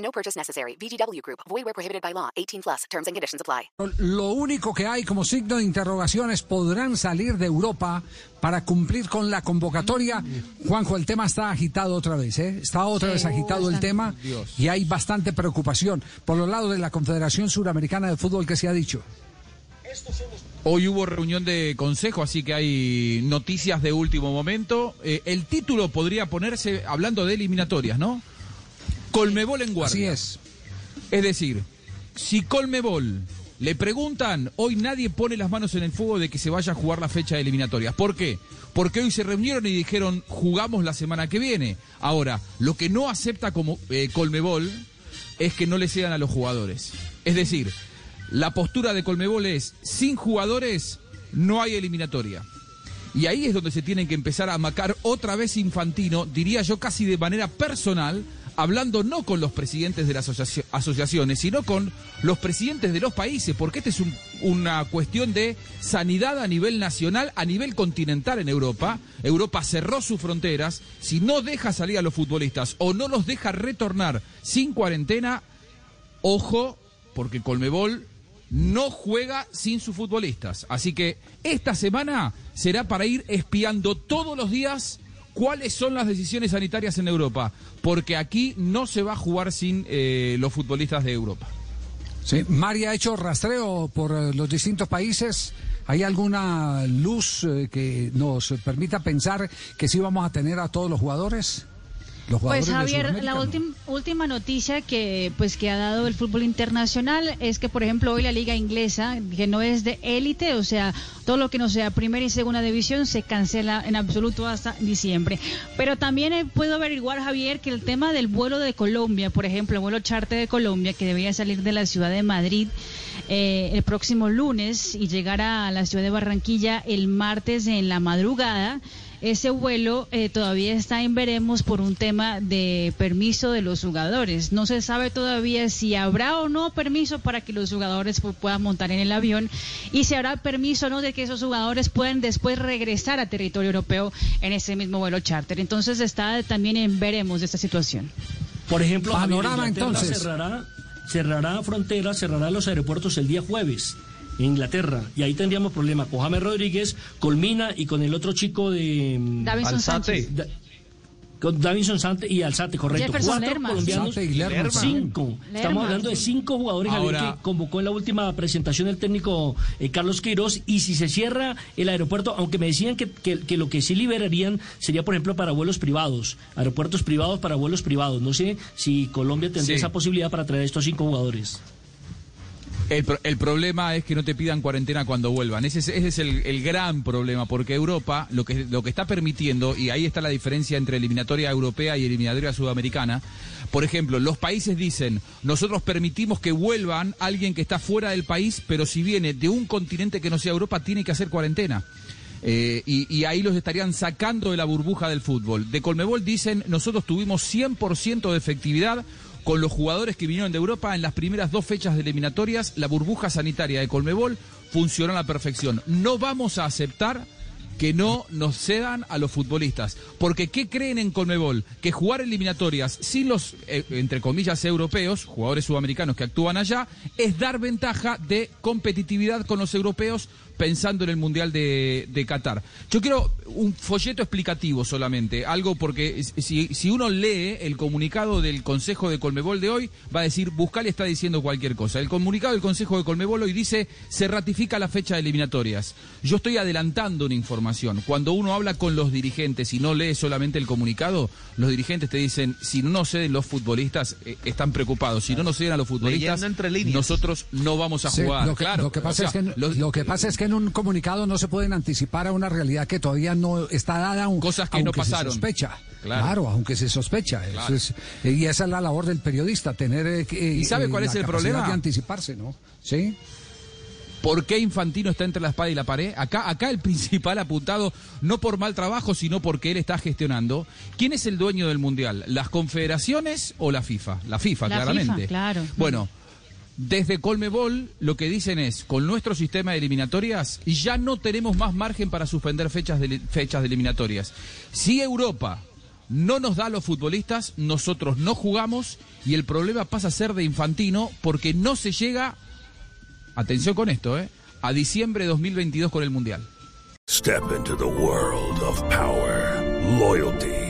No purchase necessary. VGW Group. Void where prohibited by law. 18 plus. Terms and conditions apply. Lo único que hay como signo de interrogación es podrán salir de Europa para cumplir con la convocatoria. Juanjo, el tema está agitado otra vez, ¿eh? Está otra vez agitado el tema y hay bastante preocupación por los lados de la Confederación Suramericana de Fútbol que se ha dicho. Hoy hubo reunión de consejo, así que hay noticias de último momento. Eh, el título podría ponerse hablando de eliminatorias, ¿no? Colmebol en guardia. Así es. Es decir, si Colmebol le preguntan, hoy nadie pone las manos en el fuego de que se vaya a jugar la fecha de eliminatorias. ¿Por qué? Porque hoy se reunieron y dijeron, jugamos la semana que viene. Ahora, lo que no acepta como eh, Colmebol es que no le cedan a los jugadores. Es decir, la postura de Colmebol es, sin jugadores no hay eliminatoria. Y ahí es donde se tienen que empezar a macar otra vez Infantino, diría yo casi de manera personal, hablando no con los presidentes de las asocia asociaciones, sino con los presidentes de los países, porque esta es un, una cuestión de sanidad a nivel nacional, a nivel continental en Europa. Europa cerró sus fronteras, si no deja salir a los futbolistas o no los deja retornar sin cuarentena, ojo, porque Colmebol no juega sin sus futbolistas. Así que esta semana será para ir espiando todos los días cuáles son las decisiones sanitarias en Europa, porque aquí no se va a jugar sin eh, los futbolistas de Europa. Sí, María ha hecho rastreo por eh, los distintos países. ¿Hay alguna luz eh, que nos permita pensar que sí vamos a tener a todos los jugadores? Los Pues Javier, la última última noticia que pues que ha dado el fútbol internacional es que por ejemplo hoy la liga inglesa que no es de élite, o sea, todo lo que no sea primera y segunda división se cancela en absoluto hasta diciembre. Pero también eh, puedo averiguar Javier que el tema del vuelo de Colombia, por ejemplo, el vuelo charter de Colombia que debería salir de la ciudad de Madrid eh, el próximo lunes y llegar a la ciudad de Barranquilla el martes en la madrugada. Ese vuelo eh, todavía está en veremos por un tema de permiso de los jugadores. No se sabe todavía si habrá o no permiso para que los jugadores pu- puedan montar en el avión y si habrá permiso o no de que esos jugadores puedan después regresar a territorio europeo en ese mismo vuelo charter. Entonces está también en veremos de esta situación. Por ejemplo, Panorama, entonces. cerrará, cerrará fronteras, cerrará los aeropuertos el día jueves Inglaterra. Y ahí tendríamos problema con James Rodríguez, Colmina y con el otro chico de... mm, Davinson Alzate. Sánchez. Da- con Davinson Sante y Alzate, correcto. Jefferson Cuatro Lerma. colombianos, Sante y Lerma. cinco. Lerma. Estamos hablando de cinco jugadores Javier, que convocó en la última presentación el técnico eh, Carlos Queiroz. Y si se cierra el aeropuerto, aunque me decían que, que- que lo que sí liberarían sería, por ejemplo, para vuelos privados, aeropuertos privados para vuelos privados. No sé si Colombia tendría Sí. esa posibilidad para traer a estos cinco jugadores. El, pro- el problema es que no te pidan cuarentena cuando vuelvan. Ese es, ese es el, gran problema, porque Europa lo que, lo que está permitiendo, y ahí está la diferencia entre eliminatoria europea y eliminatoria sudamericana, por ejemplo, los países dicen, nosotros permitimos que vuelvan alguien que está fuera del país, pero si viene de un continente que no sea Europa, tiene que hacer cuarentena. Eh, y, ahí los estarían sacando de la burbuja del fútbol. De Colmebol dicen, nosotros tuvimos 100% de efectividad con los jugadores que vinieron de Europa en las primeras dos fechas de eliminatorias. La burbuja sanitaria de Colmebol funcionó a la perfección. No vamos a aceptar que no nos cedan a los futbolistas. Porque ¿qué creen en Colmebol? Que jugar eliminatorias sin los, eh, entre comillas, europeos, jugadores sudamericanos que actúan allá, es dar ventaja de competitividad con los europeos pensando en el Mundial de, de Qatar. Yo quiero un folleto explicativo solamente, algo porque si, si uno lee el comunicado del Consejo de Colmebol de hoy, va a decir, Buscali está diciendo cualquier cosa. El comunicado del Consejo de Colmebol hoy dice, se ratifica la fecha de eliminatorias. Yo estoy adelantando una información. Cuando uno habla con los dirigentes y no lee solamente el comunicado, los dirigentes te dicen, si no nos ceden los futbolistas, eh, están preocupados. Si no nos ceden a los futbolistas, entre nosotros no vamos a Sí, jugar. lo, que, claro, lo que pasa o sea, es que, los- lo que pasa es que en un comunicado no se pueden anticipar a una realidad que todavía no está dada, aun- Cosas que aunque no se pasaron. sospecha. Claro. aunque se sospecha. Eso es, eh, y esa es la labor del periodista, tener eh, que... ¿Y sabe eh, cuál la es el problema? de anticiparse, ¿no? Sí. ¿Por qué Infantino está entre la espada y la pared? Acá, acá el principal apuntado, no por mal trabajo, sino porque él está gestionando. ¿Quién es el dueño del Mundial? ¿Las confederaciones o la FIFA? La FIFA, La claramente. FIFA, claro. Bueno, desde Colmebol lo que dicen es, con nuestro sistema de eliminatorias ya no tenemos más margen para suspender fechas de, fechas de eliminatorias. Si Europa no nos da a los futbolistas, nosotros no jugamos y el problema pasa a ser de Infantino porque no se llega, atención con esto, ¿eh? a diciembre de 2022 con el Mundial. Step into the world of power, loyalty,